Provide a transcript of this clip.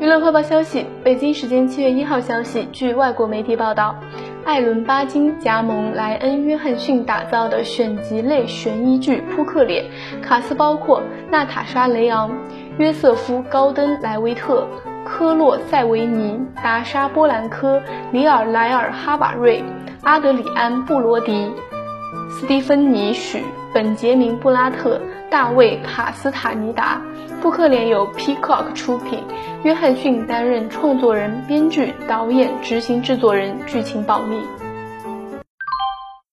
娱乐快报消息：北京时间七月一号消息，据外国媒体报道，艾伦·巴金加盟莱恩·约翰逊打造的选集类悬疑剧《扑克脸》，卡斯包括娜塔莎·雷昂、约瑟夫·高登·莱维特、科洛·塞维尼、达莎·波兰科、里尔莱尔·哈瓦瑞、阿德里安·布罗迪、斯蒂芬妮·许、本杰明·布拉特、大卫·卡斯塔尼达。布克脸由 Peacock 出品，约翰逊担任创作人、编剧、导演、执行制作人，剧情保密。